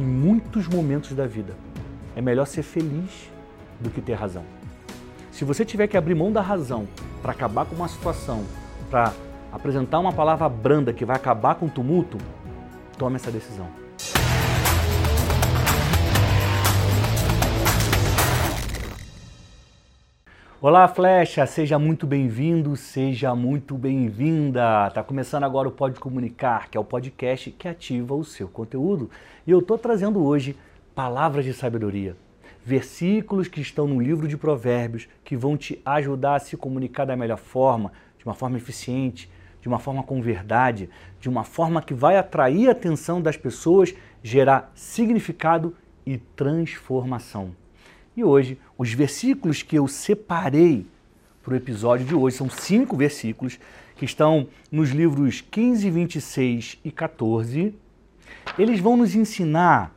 em muitos momentos da vida, é melhor ser feliz do que ter razão. Se você tiver que abrir mão da razão para acabar com uma situação, para apresentar uma palavra branda que vai acabar com o tumulto, tome essa decisão. Olá, Flecha, seja muito bem-vindo, seja muito bem-vinda. Tá começando agora o Pode Comunicar, que é o podcast que ativa o seu conteúdo. E eu tô trazendo hoje palavras de sabedoria, versículos que estão no livro de Provérbios que vão te ajudar a se comunicar da melhor forma, de uma forma eficiente, de uma forma com verdade, de uma forma que vai atrair a atenção das pessoas, gerar significado e transformação. E hoje, os versículos que eu separei para o episódio de hoje são cinco versículos que estão nos livros 15, 26 e 14. Eles vão nos ensinar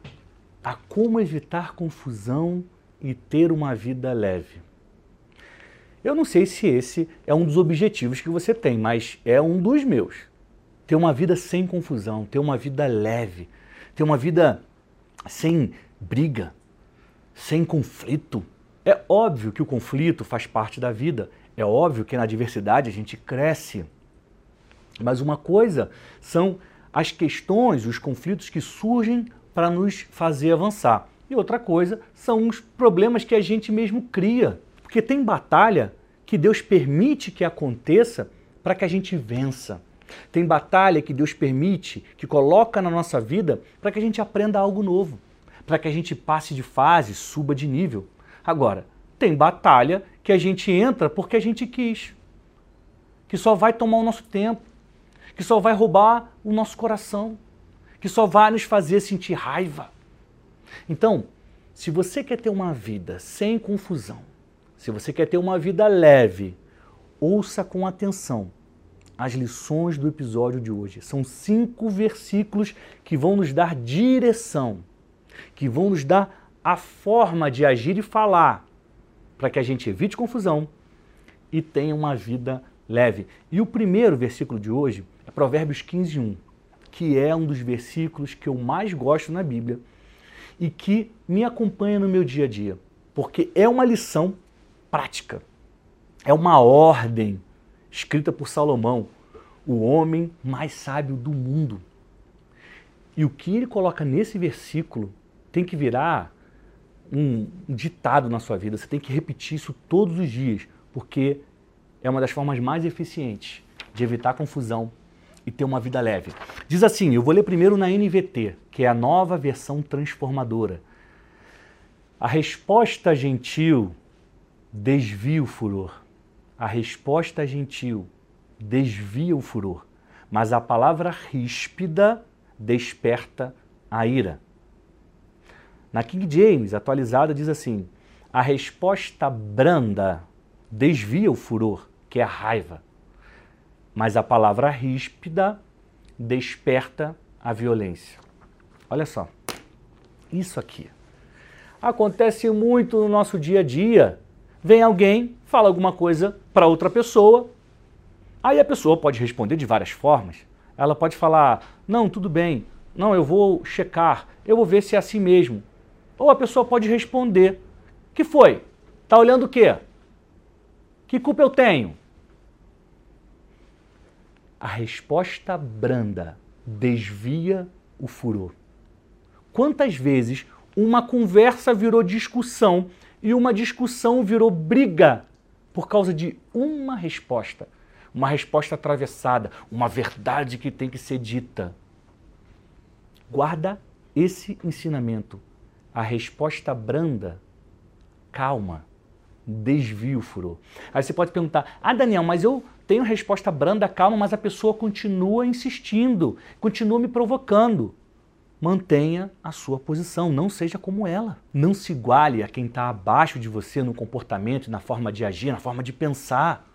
a como evitar confusão e ter uma vida leve. Eu não sei se esse é um dos objetivos que você tem, mas é um dos meus. Ter uma vida sem confusão, ter uma vida leve, ter uma vida sem briga, sem conflito. É óbvio que o conflito faz parte da vida, é óbvio que na diversidade a gente cresce. Mas uma coisa são as questões, os conflitos que surgem para nos fazer avançar. E outra coisa são os problemas que a gente mesmo cria. Porque tem batalha que Deus permite que aconteça para que a gente vença. Tem batalha que Deus permite, que coloca na nossa vida para que a gente aprenda algo novo para que a gente passe de fase, suba de nível. Agora, tem batalha que a gente entra porque a gente quis, que só vai tomar o nosso tempo, que só vai roubar o nosso coração, que só vai nos fazer sentir raiva. Então, se você quer ter uma vida sem confusão, se você quer ter uma vida leve, ouça com atenção as lições do episódio de hoje. São cinco versículos que vão nos dar direção que vão nos dar a forma de agir e falar para que a gente evite confusão e tenha uma vida leve. E o primeiro versículo de hoje é Provérbios 15, 1, que é um dos versículos que eu mais gosto na Bíblia e que me acompanha no meu dia a dia, porque é uma lição prática, é uma ordem escrita por Salomão, o homem mais sábio do mundo. E o que ele coloca nesse versículo tem que virar um ditado na sua vida. Você tem que repetir isso todos os dias, porque é uma das formas mais eficientes de evitar confusão e ter uma vida leve. Diz assim, eu vou ler primeiro na NVT, que é a nova versão transformadora. A resposta gentil desvia o furor. A resposta gentil desvia o furor, mas a palavra ríspida desperta a ira. Na King James, atualizada, diz assim: a resposta branda desvia o furor, que é a raiva, mas a palavra ríspida desperta a violência. Olha só, isso aqui acontece muito no nosso dia a dia. Vem alguém, fala alguma coisa para outra pessoa, aí a pessoa pode responder de várias formas. Ela pode falar: não, tudo bem, não, eu vou checar, eu vou ver se é assim mesmo. Ou a pessoa pode responder: que foi? Tá olhando o quê? Que culpa eu tenho? A resposta branda desvia o furor. Quantas vezes uma conversa virou discussão e uma discussão virou briga por causa de uma resposta? Uma resposta atravessada, uma verdade que tem que ser dita. Guarda esse ensinamento a resposta branda, calma, desvia o furor. Aí você pode perguntar: Ah, Daniel, mas eu tenho resposta branda, calma, mas a pessoa continua insistindo, continua me provocando. Mantenha a sua posição, não seja como ela. Não se iguale a quem está abaixo de você no comportamento, na forma de agir, na forma de pensar.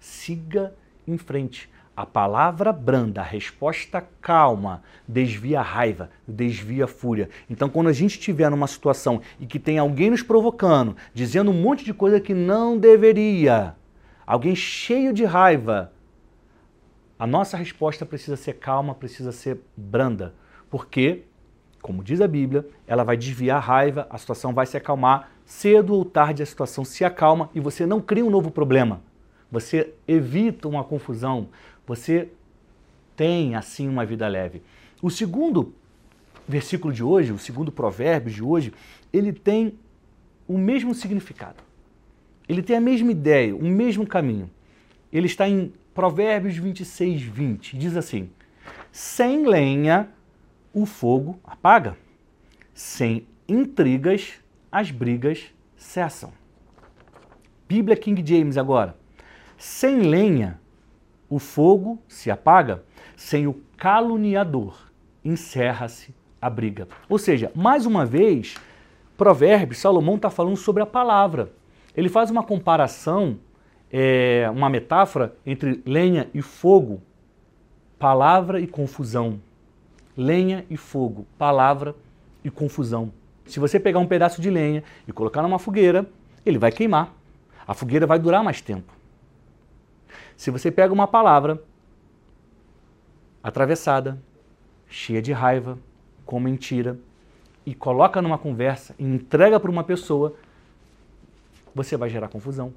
Siga em frente. A palavra branda, a resposta calma, desvia a raiva, desvia a fúria. Então, quando a gente estiver numa situação e que tem alguém nos provocando, dizendo um monte de coisa que não deveria, alguém cheio de raiva, a nossa resposta precisa ser calma, precisa ser branda. Porque como diz a Bíblia, ela vai desviar a raiva, a situação vai se acalmar, cedo ou tarde a situação se acalma e você não cria um novo problema. Você evita uma confusão, você tem assim uma vida leve. O segundo versículo de hoje, o segundo provérbio de hoje, ele tem o mesmo significado. Ele tem a mesma ideia, o mesmo caminho. Ele está em Provérbios 26, 20. Diz assim: Sem lenha o fogo apaga, sem intrigas as brigas cessam. Bíblia King James agora. Sem lenha o fogo se apaga, sem o caluniador encerra-se a briga. Ou seja, mais uma vez, Provérbios, Salomão está falando sobre a palavra. Ele faz uma comparação, é, uma metáfora entre lenha e fogo, palavra e confusão. Lenha e fogo, palavra e confusão. Se você pegar um pedaço de lenha e colocar numa fogueira, ele vai queimar. A fogueira vai durar mais tempo. Se você pega uma palavra atravessada, cheia de raiva, com mentira e coloca numa conversa e entrega para uma pessoa, você vai gerar confusão.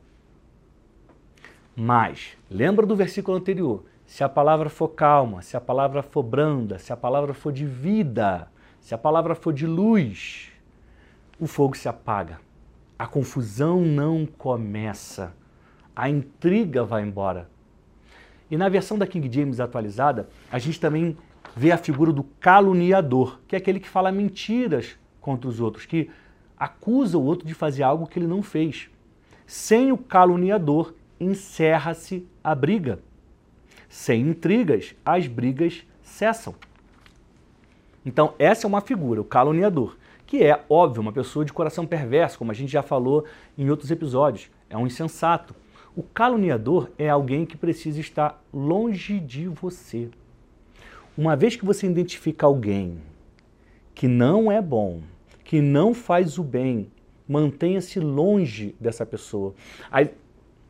Mas, lembra do versículo anterior? Se a palavra for calma, se a palavra for branda, se a palavra for de vida, se a palavra for de luz, o fogo se apaga. A confusão não começa. A intriga vai embora. E na versão da King James atualizada, a gente também vê a figura do caluniador, que é aquele que fala mentiras contra os outros, que acusa o outro de fazer algo que ele não fez. Sem o caluniador, encerra-se a briga. Sem intrigas, as brigas cessam. Então, essa é uma figura, o caluniador, que é, óbvio, uma pessoa de coração perverso, como a gente já falou em outros episódios. É um insensato. O caluniador é alguém que precisa estar longe de você. Uma vez que você identifica alguém que não é bom, que não faz o bem, mantenha-se longe dessa pessoa. Aí,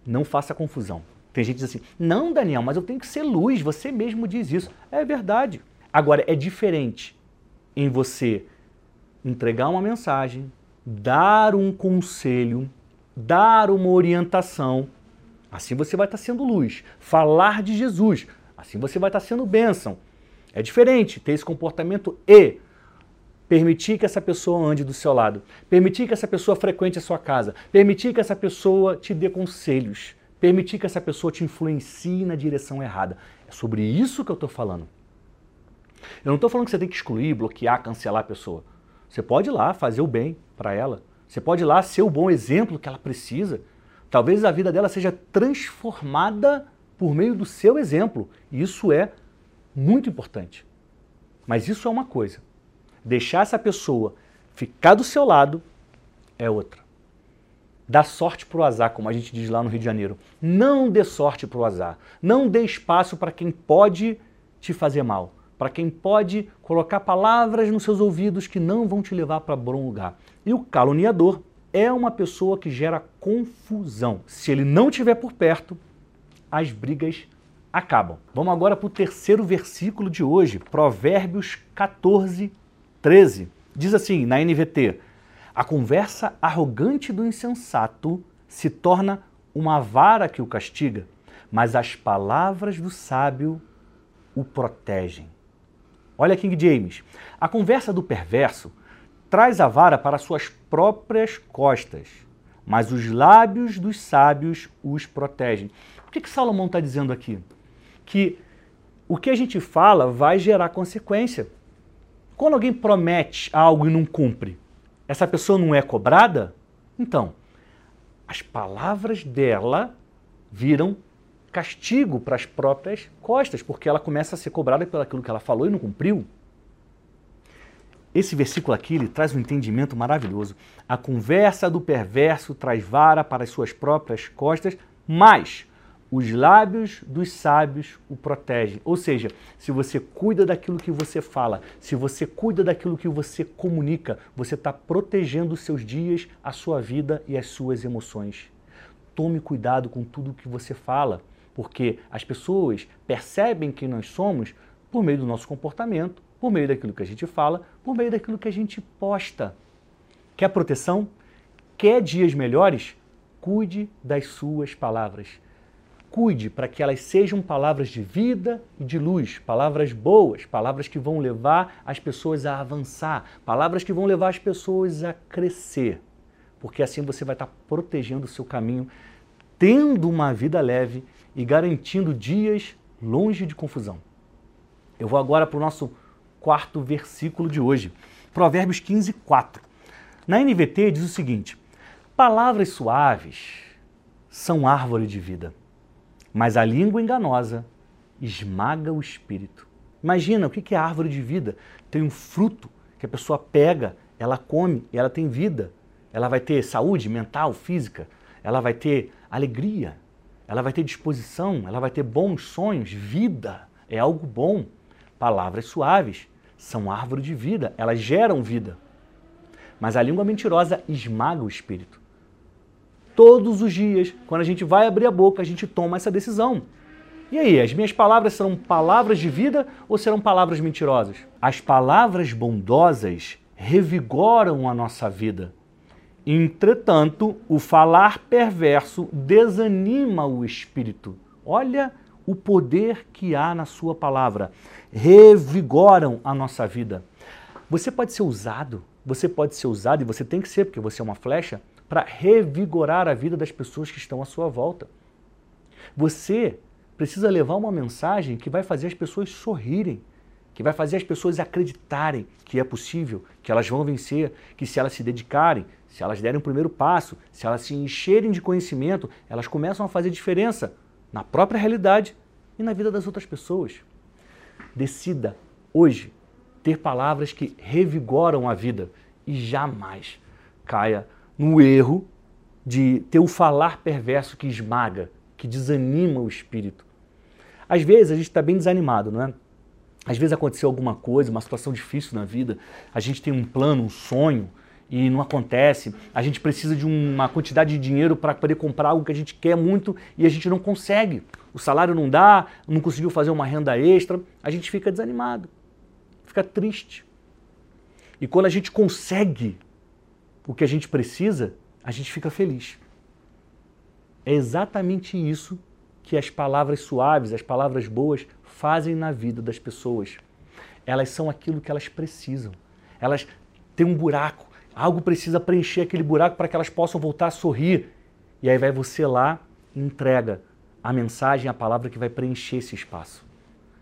não faça confusão. Tem gente que diz assim: não, Daniel, mas eu tenho que ser luz, você mesmo diz isso. É verdade. Agora, é diferente em você entregar uma mensagem, dar um conselho, dar uma orientação. Assim você vai estar sendo luz. Falar de Jesus. Assim você vai estar sendo bênção. É diferente ter esse comportamento e permitir que essa pessoa ande do seu lado, permitir que essa pessoa frequente a sua casa, permitir que essa pessoa te dê conselhos, permitir que essa pessoa te influencie na direção errada. É sobre isso que eu estou falando. Eu não estou falando que você tem que excluir, bloquear, cancelar a pessoa. Você pode ir lá fazer o bem para ela. Você pode ir lá ser o bom exemplo que ela precisa. Talvez a vida dela seja transformada por meio do seu exemplo. Isso é muito importante. Mas isso é uma coisa. Deixar essa pessoa ficar do seu lado é outra. Dá sorte para o azar, como a gente diz lá no Rio de Janeiro. Não dê sorte para o azar. Não dê espaço para quem pode te fazer mal. Para quem pode colocar palavras nos seus ouvidos que não vão te levar para bom lugar. E o caluniador é uma pessoa que gera confusão. Se ele não estiver por perto, as brigas acabam. Vamos agora para o terceiro versículo de hoje, Provérbios 14, 13. Diz assim, na NVT: A conversa arrogante do insensato se torna uma vara que o castiga, mas as palavras do sábio o protegem. Olha King James. A conversa do perverso traz a vara para suas próprias costas, mas os lábios dos sábios os protegem. O que, que Salomão está dizendo aqui? que o que a gente fala vai gerar consequência. Quando alguém promete algo e não cumpre, essa pessoa não é cobrada? Então, as palavras dela viram castigo para as próprias costas, porque ela começa a ser cobrada pelo que ela falou e não cumpriu. Esse versículo aqui ele traz um entendimento maravilhoso. A conversa do perverso traz vara para as suas próprias costas, mas os lábios dos sábios o protegem. Ou seja, se você cuida daquilo que você fala, se você cuida daquilo que você comunica, você está protegendo os seus dias, a sua vida e as suas emoções. Tome cuidado com tudo que você fala, porque as pessoas percebem quem nós somos por meio do nosso comportamento por meio daquilo que a gente fala, por meio daquilo que a gente posta. Quer proteção? Quer dias melhores? Cuide das suas palavras. Cuide para que elas sejam palavras de vida e de luz, palavras boas, palavras que vão levar as pessoas a avançar, palavras que vão levar as pessoas a crescer. Porque assim você vai estar protegendo o seu caminho, tendo uma vida leve e garantindo dias longe de confusão. Eu vou agora para o nosso quarto versículo de hoje, Provérbios 15, 4. Na NVT diz o seguinte: Palavras suaves são árvore de vida, mas a língua enganosa esmaga o espírito. Imagina o que é árvore de vida? Tem um fruto que a pessoa pega, ela come e ela tem vida. Ela vai ter saúde mental, física, ela vai ter alegria, ela vai ter disposição, ela vai ter bons sonhos, vida. É algo bom. Palavras suaves são árvore de vida, elas geram vida. Mas a língua mentirosa esmaga o espírito. Todos os dias, quando a gente vai abrir a boca, a gente toma essa decisão. E aí, as minhas palavras serão palavras de vida ou serão palavras mentirosas? As palavras bondosas revigoram a nossa vida. Entretanto, o falar perverso desanima o espírito. Olha o poder que há na sua palavra. Revigoram a nossa vida. Você pode ser usado, você pode ser usado, e você tem que ser, porque você é uma flecha, para revigorar a vida das pessoas que estão à sua volta. Você precisa levar uma mensagem que vai fazer as pessoas sorrirem, que vai fazer as pessoas acreditarem que é possível, que elas vão vencer, que se elas se dedicarem, se elas derem o primeiro passo, se elas se encherem de conhecimento, elas começam a fazer diferença na própria realidade e na vida das outras pessoas. Decida hoje ter palavras que revigoram a vida e jamais caia no erro de ter o falar perverso que esmaga, que desanima o espírito. Às vezes a gente está bem desanimado, não é? Às vezes aconteceu alguma coisa, uma situação difícil na vida, a gente tem um plano, um sonho, e não acontece. A gente precisa de uma quantidade de dinheiro para poder comprar algo que a gente quer muito e a gente não consegue. O salário não dá, não conseguiu fazer uma renda extra, a gente fica desanimado, fica triste. E quando a gente consegue o que a gente precisa, a gente fica feliz. É exatamente isso que as palavras suaves, as palavras boas fazem na vida das pessoas. Elas são aquilo que elas precisam. Elas têm um buraco, Algo precisa preencher aquele buraco para que elas possam voltar a sorrir. E aí vai você lá e entrega a mensagem, a palavra que vai preencher esse espaço.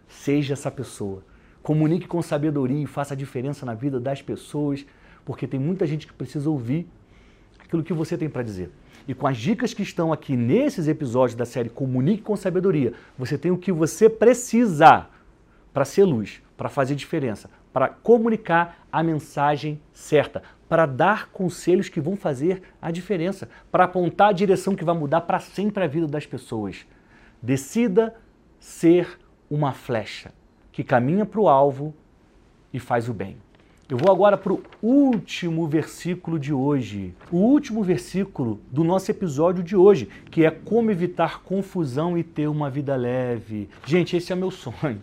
Seja essa pessoa. Comunique com sabedoria e faça a diferença na vida das pessoas, porque tem muita gente que precisa ouvir aquilo que você tem para dizer. E com as dicas que estão aqui nesses episódios da série Comunique com Sabedoria, você tem o que você precisa para ser luz, para fazer diferença, para comunicar a mensagem certa, para dar conselhos que vão fazer a diferença, para apontar a direção que vai mudar para sempre a vida das pessoas. Decida ser uma flecha que caminha para o alvo e faz o bem. Eu vou agora para o último versículo de hoje, o último versículo do nosso episódio de hoje, que é como evitar confusão e ter uma vida leve. Gente, esse é meu sonho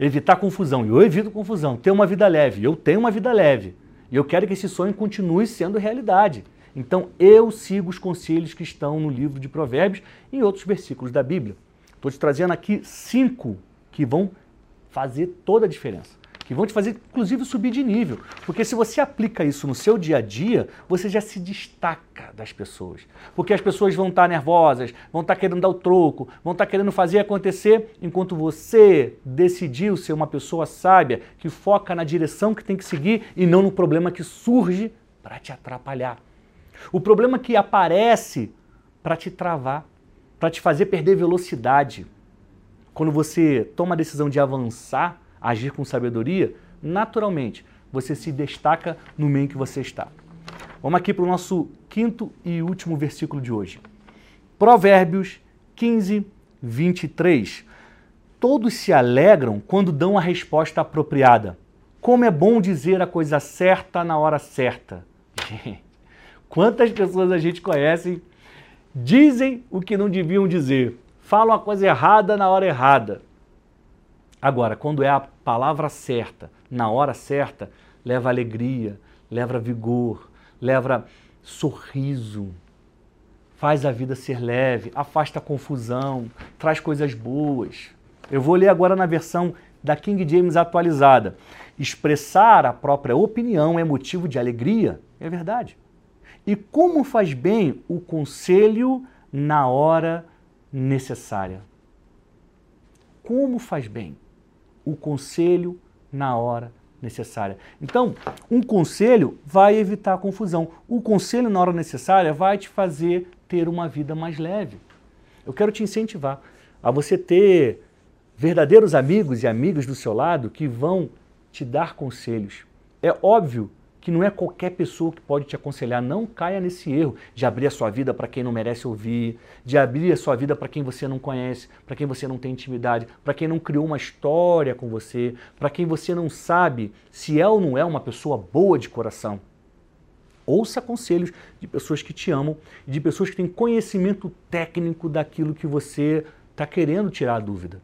evitar confusão. E eu evito confusão, ter uma vida leve. Eu tenho uma vida leve. E eu quero que esse sonho continue sendo realidade. Então eu sigo os conselhos que estão no livro de Provérbios e em outros versículos da Bíblia. Estou te trazendo aqui cinco que vão fazer toda a diferença que vão te fazer, inclusive, subir de nível. Porque se você aplica isso no seu dia a dia, você já se destaca das pessoas. Porque as pessoas vão estar nervosas, vão estar querendo dar o troco, vão estar querendo fazer acontecer, enquanto você decidiu ser uma pessoa sábia, que foca na direção que tem que seguir e não no problema que surge para te atrapalhar. O problema que aparece para te travar, para te fazer perder velocidade. Quando você toma a decisão de avançar, agir com sabedoria, naturalmente você se destaca no meio que você está. Vamos aqui para o nosso quinto e último versículo de hoje. Provérbios 15, 23. Todos se alegram quando dão a resposta apropriada. Como é bom dizer a coisa certa na hora certa. Quantas pessoas a gente conhece dizem o que não deviam dizer, falam a coisa errada na hora errada. Agora, quando é a palavra certa, na hora certa, leva alegria, leva vigor, leva sorriso, faz a vida ser leve, afasta a confusão, traz coisas boas. Eu vou ler agora na versão da King James atualizada. Expressar a própria opinião é motivo de alegria, é verdade. E como faz bem o conselho na hora necessária? Como faz bem o conselho na hora necessária? Então, um conselho vai evitar confusão. O conselho na hora necessária vai te fazer ter uma vida mais leve. Eu quero te incentivar a você ter verdadeiros amigos e amigas do seu lado que vão te dar conselhos. É óbvio que não é qualquer pessoa que pode te aconselhar. Não caia nesse erro de abrir a sua vida para quem não merece ouvir, de abrir a sua vida para quem você não conhece, para quem você não tem intimidade, para quem não criou uma história com você, para quem você não sabe se é ou não é uma pessoa boa de coração. Ouça conselhos de pessoas que te amam de pessoas que têm conhecimento técnico daquilo que você está querendo tirar a dúvida.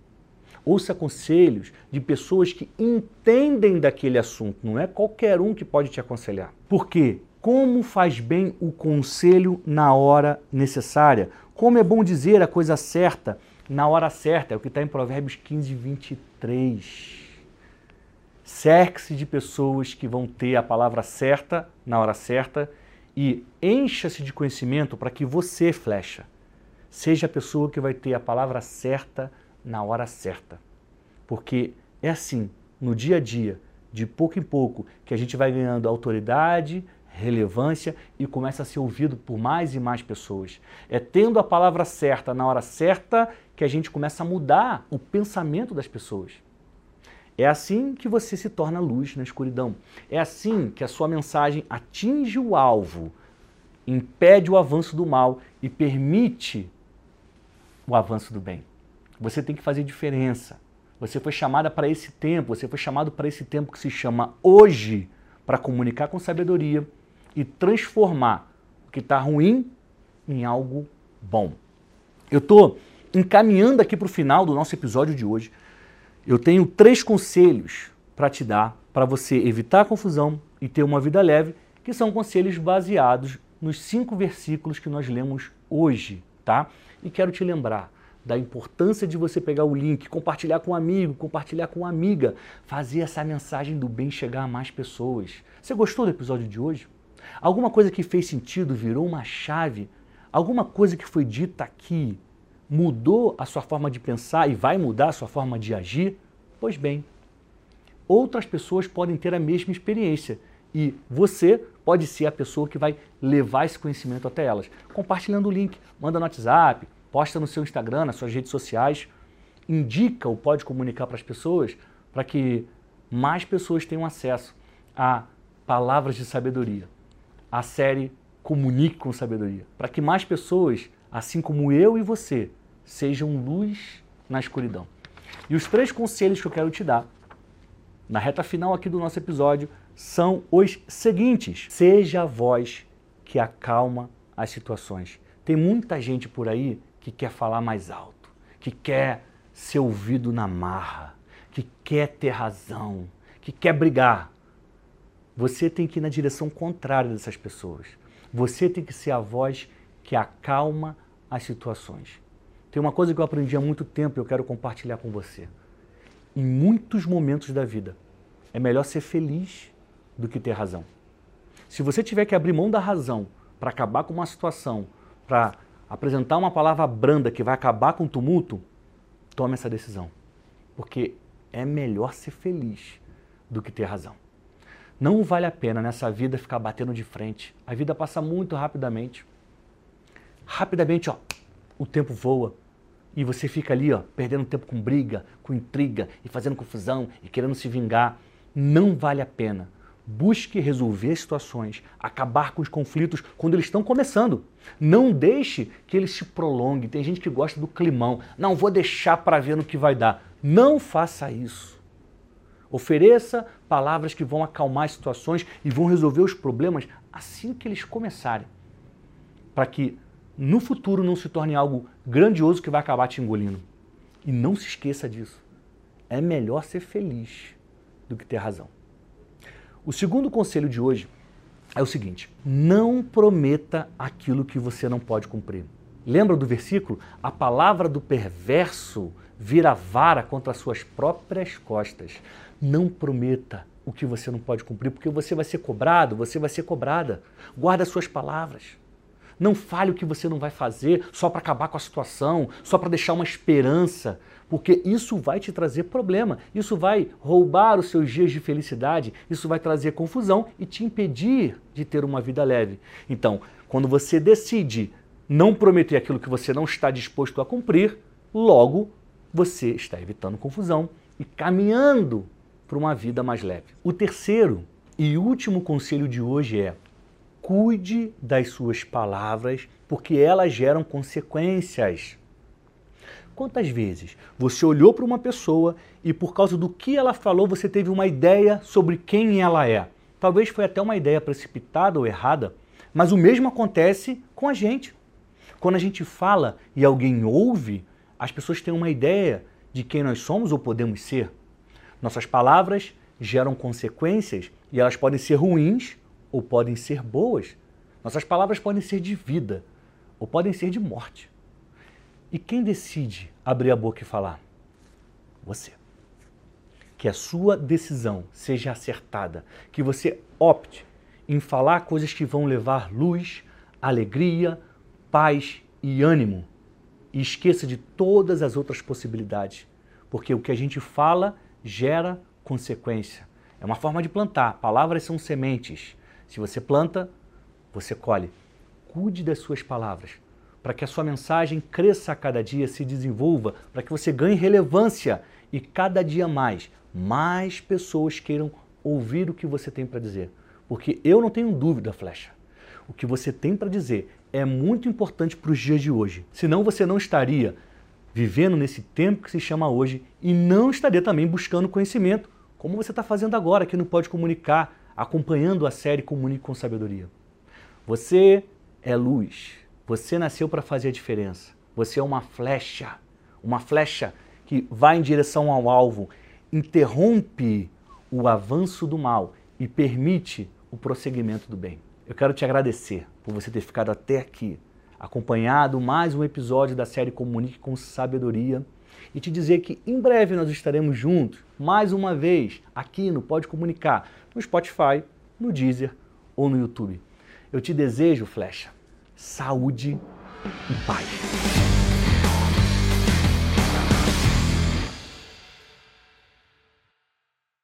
Ouça conselhos de pessoas que entendem daquele assunto. Não é qualquer um que pode te aconselhar. Por quê? Como faz bem o conselho na hora necessária? Como é bom dizer a coisa certa na hora certa? É o que está em Provérbios 15, 23. Cerque-se de pessoas que vão ter a palavra certa na hora certa e encha-se de conhecimento para que você, flecha, seja a pessoa que vai ter a palavra certa na hora certa. Porque é assim, no dia a dia, de pouco em pouco, que a gente vai ganhando autoridade, relevância e começa a ser ouvido por mais e mais pessoas. É tendo a palavra certa na hora certa que a gente começa a mudar o pensamento das pessoas. É assim que você se torna luz na escuridão. É assim que a sua mensagem atinge o alvo, impede o avanço do mal e permite o avanço do bem. Você tem que fazer diferença. Você foi chamada para esse tempo, você foi chamado para esse tempo que se chama hoje, para comunicar com sabedoria e transformar o que está ruim em algo bom. Eu estou encaminhando aqui para o final do nosso episódio de hoje. Eu tenho três conselhos para te dar para você evitar a confusão e ter uma vida leve, que são conselhos baseados nos cinco versículos que nós lemos hoje, tá? E quero te lembrar, da importância de você pegar o link, compartilhar com um amigo, compartilhar com uma amiga, fazer essa mensagem do bem chegar a mais pessoas. Você gostou do episódio de hoje? Alguma coisa que fez sentido, virou uma chave? Alguma coisa que foi dita aqui mudou a sua forma de pensar e vai mudar a sua forma de agir? Pois bem, outras pessoas podem ter a mesma experiência e você pode ser a pessoa que vai levar esse conhecimento até elas. Compartilhando o link, manda no WhatsApp, posta no seu Instagram, nas suas redes sociais, indica ou pode comunicar para as pessoas para que mais pessoas tenham acesso a palavras de sabedoria. A série Comunique com Sabedoria, para que mais pessoas, assim como eu e você, sejam luz na escuridão. E os três conselhos que eu quero te dar na reta final aqui do nosso episódio são os seguintes: seja a voz que acalma as situações. Tem muita gente por aí que quer falar mais alto, que quer ser ouvido na marra, que quer ter razão, que quer brigar. Você tem que ir na direção contrária dessas pessoas. Você tem que ser a voz que acalma as situações. Tem uma coisa que eu aprendi há muito tempo e eu quero compartilhar com você. Em muitos momentos da vida, é melhor ser feliz do que ter razão. Se você tiver que abrir mão da razão para acabar com uma situação, para apresentar uma palavra branda que vai acabar com o tumulto, tome essa decisão. Porque é melhor ser feliz do que ter razão. Não vale a pena nessa vida ficar batendo de frente. A vida passa muito rapidamente. Rapidamente, ó, o tempo voa. E você fica ali, ó, perdendo tempo com briga, com intriga e fazendo confusão e querendo se vingar. Não vale a pena. Busque resolver situações, acabar com os conflitos quando eles estão começando. Não deixe que eles se prolonguem. Tem gente que gosta do climão. Não vou deixar para ver no que vai dar. Não faça isso. Ofereça palavras que vão acalmar as situações e vão resolver os problemas assim que eles começarem. Para que no futuro não se torne algo grandioso que vai acabar te engolindo. E não se esqueça disso. É melhor ser feliz do que ter razão. O segundo conselho de hoje é o seguinte: não prometa aquilo que você não pode cumprir. Lembra do versículo? A palavra do perverso vira vara contra as suas próprias costas. Não prometa o que você não pode cumprir, porque você vai ser cobrado, você vai ser cobrada. Guarda as suas palavras. Não fale o que você não vai fazer só para acabar com a situação, só para deixar uma esperança, porque isso vai te trazer problema, isso vai roubar os seus dias de felicidade, isso vai trazer confusão e te impedir de ter uma vida leve. Então, quando você decide não prometer aquilo que você não está disposto a cumprir, logo você está evitando confusão e caminhando para uma vida mais leve. O terceiro e último conselho de hoje é: cuide das suas palavras, porque elas geram consequências. Quantas vezes você olhou para uma pessoa e por causa do que ela falou você teve uma ideia sobre quem ela é? Talvez foi até uma ideia precipitada ou errada, mas o mesmo acontece com a gente. Quando a gente fala e alguém ouve, as pessoas têm uma ideia de quem nós somos ou podemos ser. Nossas palavras geram consequências e elas podem ser ruins ou podem ser boas. Nossas palavras podem ser de vida ou podem ser de morte. E quem decide abrir a boca e falar? Você. Que a sua decisão seja acertada, que você opte em falar coisas que vão levar luz, alegria, paz e ânimo. E esqueça de todas as outras possibilidades, porque o que a gente fala gera consequência. É uma forma de plantar. Palavras são sementes. Se você planta, você colhe. Cuide das suas palavras, para que a sua mensagem cresça a cada dia, se desenvolva, para que você ganhe relevância e cada dia mais, mais pessoas queiram ouvir o que você tem para dizer. Porque eu não tenho dúvida, Flecha. O que você tem para dizer é muito importante para os dias de hoje. Senão você não estaria vivendo nesse tempo que se chama hoje e não estaria também buscando conhecimento, como você está fazendo agora aqui no Pode Comunicar, acompanhando a série Comunique com Sabedoria. Você é luz. Você nasceu para fazer a diferença. Você é uma flecha, uma flecha que vai em direção ao alvo, interrompe o avanço do mal e permite o prosseguimento do bem. Eu quero te agradecer por você ter ficado até aqui, acompanhado mais um episódio da série Comunique com Sabedoria e te dizer que em breve nós estaremos juntos, mais uma vez, aqui no Pode Comunicar, no Spotify, no Deezer ou no YouTube. Eu te desejo, Flecha, saúde e paz.